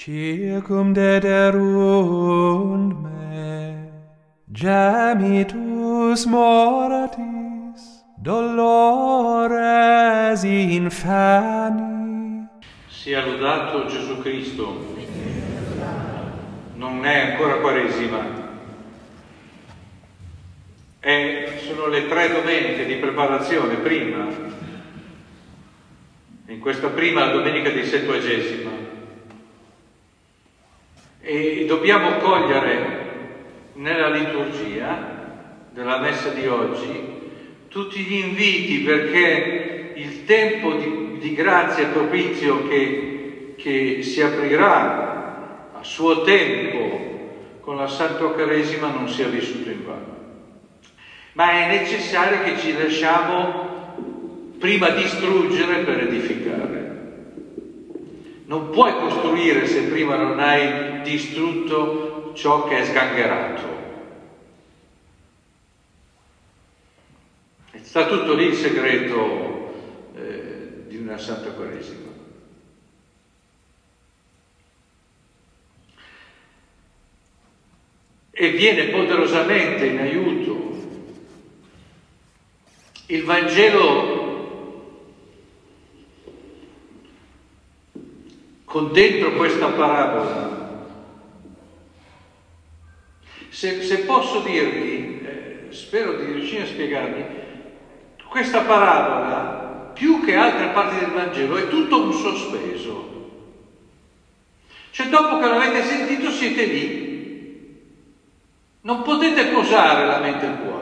circumdederunt me, gemitus mortis, dolores infani. Sia lodato Gesù Cristo. Non è ancora Quaresima. E sono le tre domeniche di preparazione prima, in questa prima domenica di Settuagesima. E dobbiamo cogliere nella liturgia della messa di oggi tutti gli inviti perché il tempo di, di grazia propizio che, che si aprirà a suo tempo con la Santa Caresima non sia vissuto in vano ma è necessario che ci lasciamo prima distruggere per edificare. Non puoi costruire se prima non hai distrutto ciò che è sgangherato. Sta tutto lì il segreto eh, di una Santa Quaresima. E viene poderosamente in aiuto il Vangelo con dentro questa parabola, se, se posso dirvi, eh, spero di riuscire a spiegarmi, questa parabola, più che altre parti del Vangelo, è tutto un sospeso. Cioè dopo che l'avete sentito siete lì. Non potete posare la mente il cuore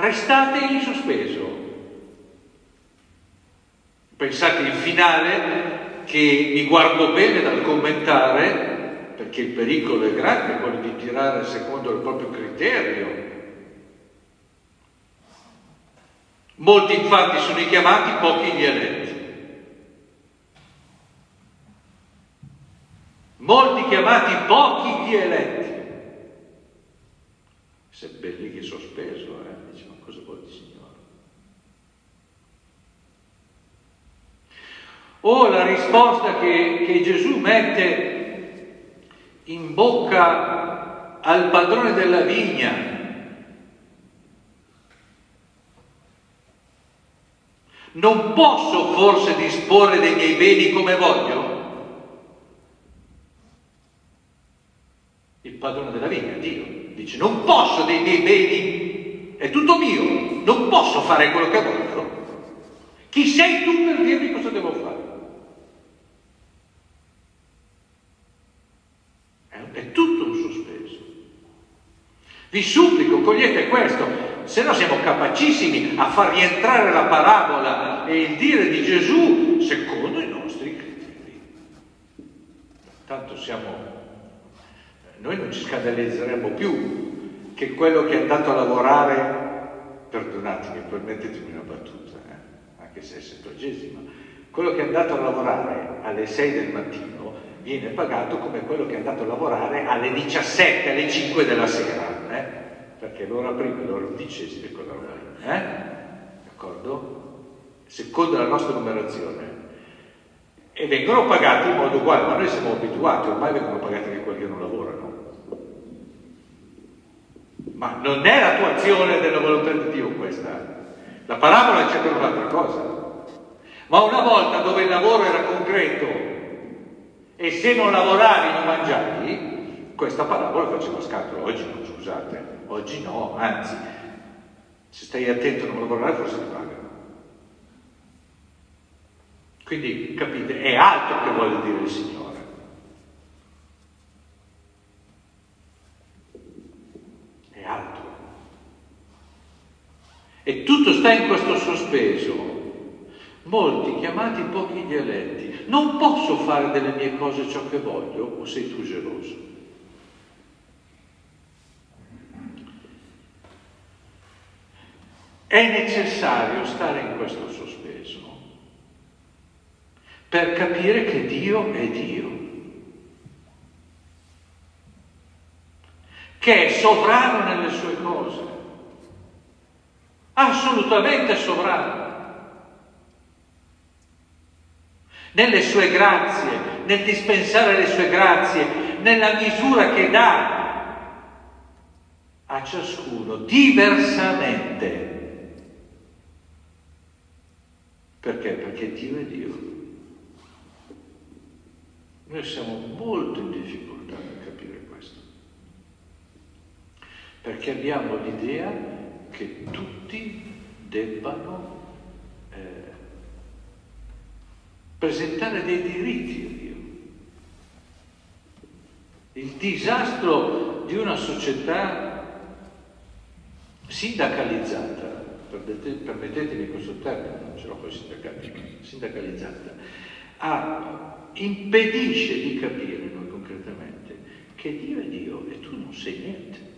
restate in sospeso. Pensate il finale che mi guardo bene dal commentare, perché il pericolo è grande, quello di tirare secondo il proprio criterio. Molti infatti sono i chiamati, pochi gli eletti. Molti chiamati, pochi gli eletti. Sebbelli che sospeso, eh? cosa vuole il Signore. O la risposta che, che Gesù mette in bocca al padrone della vigna. Non posso forse disporre dei miei beni come voglio? Il padrone della vigna, Dio, dice non posso dei miei beni è tutto mio, non posso fare quello che voglio. Chi sei tu per dirmi cosa devo fare? È, è tutto un sospeso. Vi supplico, cogliete questo, se no siamo capacissimi a far rientrare la parabola e il dire di Gesù secondo i nostri criteri. Tanto siamo, noi non ci scandalizzeremo più che quello che è andato a lavorare, perdonatemi, permettetemi una battuta, eh, anche se è settuagesima, quello che è andato a lavorare alle 6 del mattino viene pagato come quello che è andato a lavorare alle 17, alle 5 della sera, eh? perché l'ora prima e l'ora undicesima è roba lì, eh? d'accordo? Secondo la nostra numerazione. E vengono pagati in modo uguale, ma noi siamo abituati, ormai vengono pagati anche quelli che non lavorano ma non è l'attuazione della volontà di Dio questa. La parabola c'è per un'altra cosa. Ma una volta dove il lavoro era concreto e se non lavoravi non mangiavi, questa parabola faceva scandalo. Oggi no, scusate, oggi no, anzi, se stai attento a non lavorare forse ti pagano. Quindi capite, è altro che vuole dire il Signore. E tutto sta in questo sospeso. Molti chiamati, pochi gli eletti. Non posso fare delle mie cose ciò che voglio o sei tu geloso? È necessario stare in questo sospeso per capire che Dio è Dio, che è sovrano nelle sue cose assolutamente sovrano. nelle sue grazie, nel dispensare le sue grazie, nella misura che dà a ciascuno diversamente. Perché? Perché Dio è Dio. Noi siamo molto in difficoltà a capire questo, perché abbiamo l'idea che tutti debbano eh, presentare dei diritti a Dio. Il disastro di una società sindacalizzata, permettetemi questo termine, non ce l'ho poi sindacalizzata, ha impedisce di capire noi concretamente che Dio è Dio e tu non sei niente.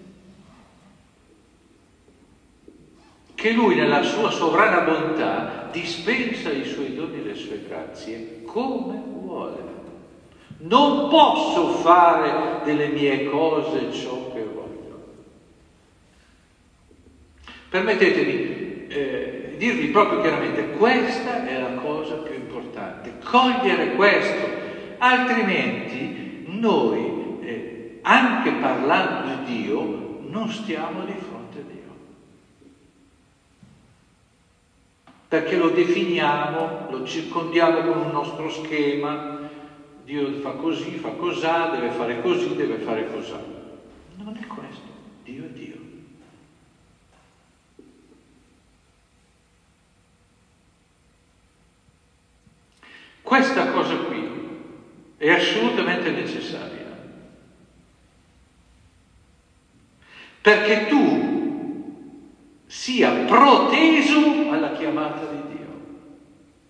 Che Lui nella sua sovrana bontà dispensa i suoi doni e le sue grazie come vuole. Non posso fare delle mie cose ciò che voglio. Permettetemi eh, dirvi proprio chiaramente, questa è la cosa più importante, cogliere questo, altrimenti noi, eh, anche parlando di Dio, non stiamo di fronte a Dio. Perché lo definiamo, lo circondiamo con un nostro schema, Dio fa così, fa cos'ha, deve fare così, deve fare cos'ha. Non è questo, Dio è Dio. Questa cosa qui è assolutamente necessaria. Perché tu sia proteso alla chiamata di Dio.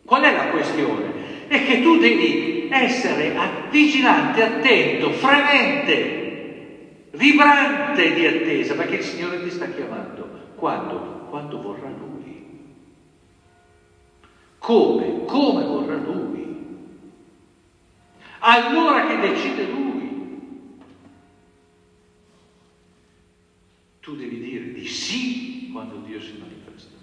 Qual è la questione? È che tu devi essere vigilante, attento, fremente, vibrante di attesa, perché il Signore ti sta chiamando. Quando? Quando vorrà Lui. Come? Come vorrà? Allora che decide lui. Tu devi dire di sì quando Dio si manifesta.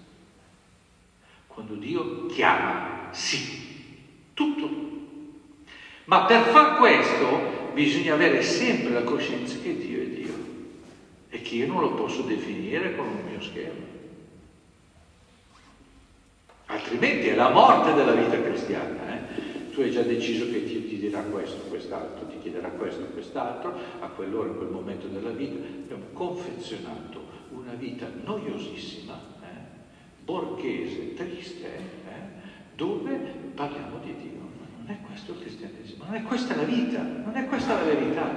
Quando Dio chiama, sì, tutto. Ma per far questo bisogna avere sempre la coscienza che Dio è Dio e che io non lo posso definire con un mio schema. Altrimenti è la morte della vita cristiana. Tu hai già deciso che ti, ti dirà questo, quest'altro, ti chiederà questo, quest'altro, a quell'ora, in quel momento della vita, abbiamo confezionato una vita noiosissima, eh, borghese, triste, eh, dove parliamo di Dio. Ma non è questo il cristianesimo, non è questa la vita, non è questa la verità.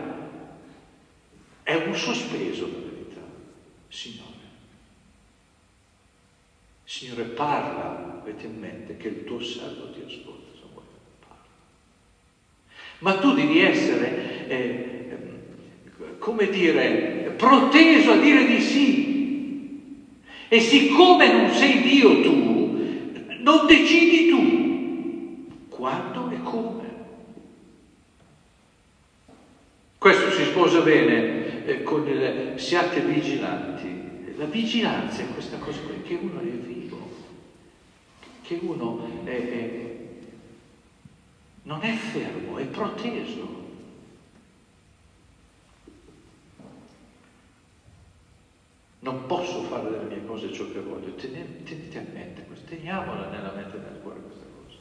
È un sospeso la verità, Signore. Signore, parla, avete in mente che il tuo servo ti ascolta ma tu devi essere, eh, come dire, proteso a dire di sì. E siccome non sei Dio tu, non decidi tu quando e come. Questo si sposa bene eh, con il siate vigilanti. La vigilanza è questa cosa qui, che uno è vivo, che uno è, è non è fermo, è proteso. Non posso fare delle mie cose ciò che voglio, tenete a mente questo, teniamola nella mente e nel cuore questa cosa.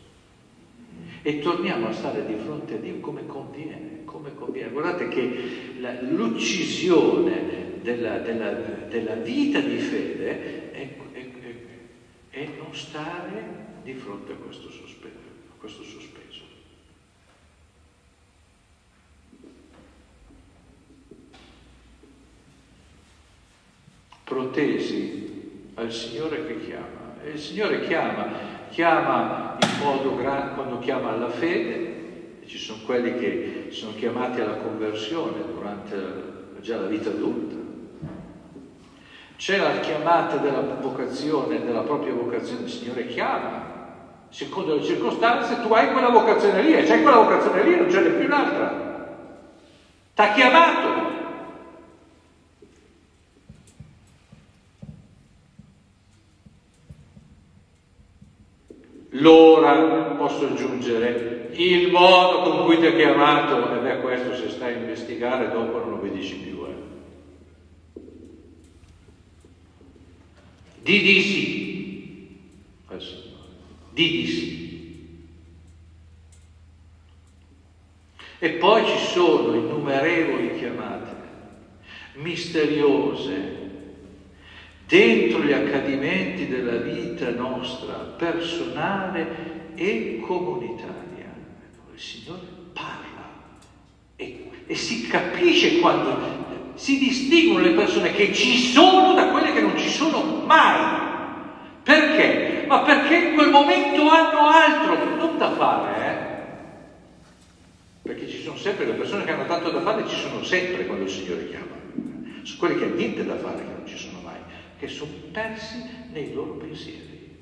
E torniamo a stare di fronte a Dio come conviene, come conviene. Guardate che la, l'uccisione della, della, della, vita di fede è, è, è, è, non stare di fronte a questo sospeso. A questo sospeso. Protesi al Signore che chiama. E il Signore chiama, chiama in modo grande quando chiama alla fede, ci sono quelli che sono chiamati alla conversione durante già la vita adulta. C'è la chiamata della vocazione, della propria vocazione, il Signore chiama. Secondo le circostanze tu hai quella vocazione lì e c'è quella vocazione lì, non ce n'è più un'altra. Ti ha chiamato, l'ora, posso aggiungere, il modo con cui ti ha chiamato, e beh questo se stai a investigare dopo non lo obbedisci più. Eh. Di di sì di di sì. E poi ci sono innumerevoli chiamate misteriose dentro gli accadimenti della vita nostra personale e comunitaria, dove il Signore parla e, e si capisce quando si distinguono le persone che ci sono da quelle che non ci sono mai. Perché? Ma perché in quel momento hanno altro, non da fare, eh? Perché ci sono sempre le persone che hanno tanto da fare, ci sono sempre quando il Signore chiama. Sono quelli che hanno niente da fare che non ci sono che sono persi nei loro pensieri.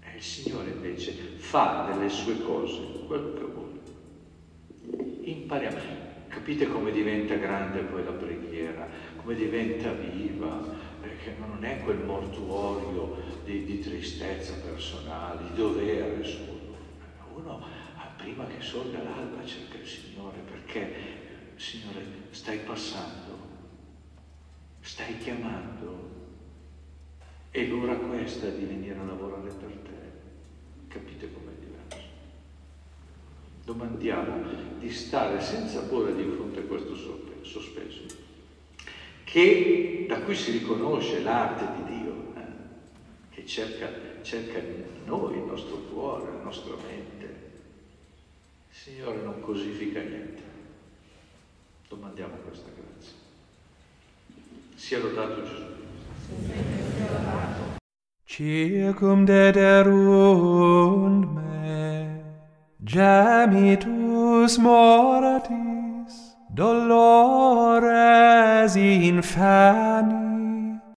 E il Signore invece fa delle sue cose quello che vuole. Impariamo. Capite come diventa grande poi la preghiera, come diventa viva, perché non è quel mortuorio di, di tristezza personale, di dovere solo. Uno prima che sorga l'alba cerca il Signore perché, Signore, stai passando stai chiamando. È l'ora questa di venire a lavorare per te. Capite com'è diverso? Domandiamo di stare senza paura di fronte a questo sospeso, che, da cui si riconosce l'arte di Dio, eh? che cerca, cerca noi, il nostro cuore, la nostra mente. Il Signore non cosifica niente. Domandiamo questa grazia. Sia lodato Gesù. Circum dederunt me gemitus mortis dolores infanis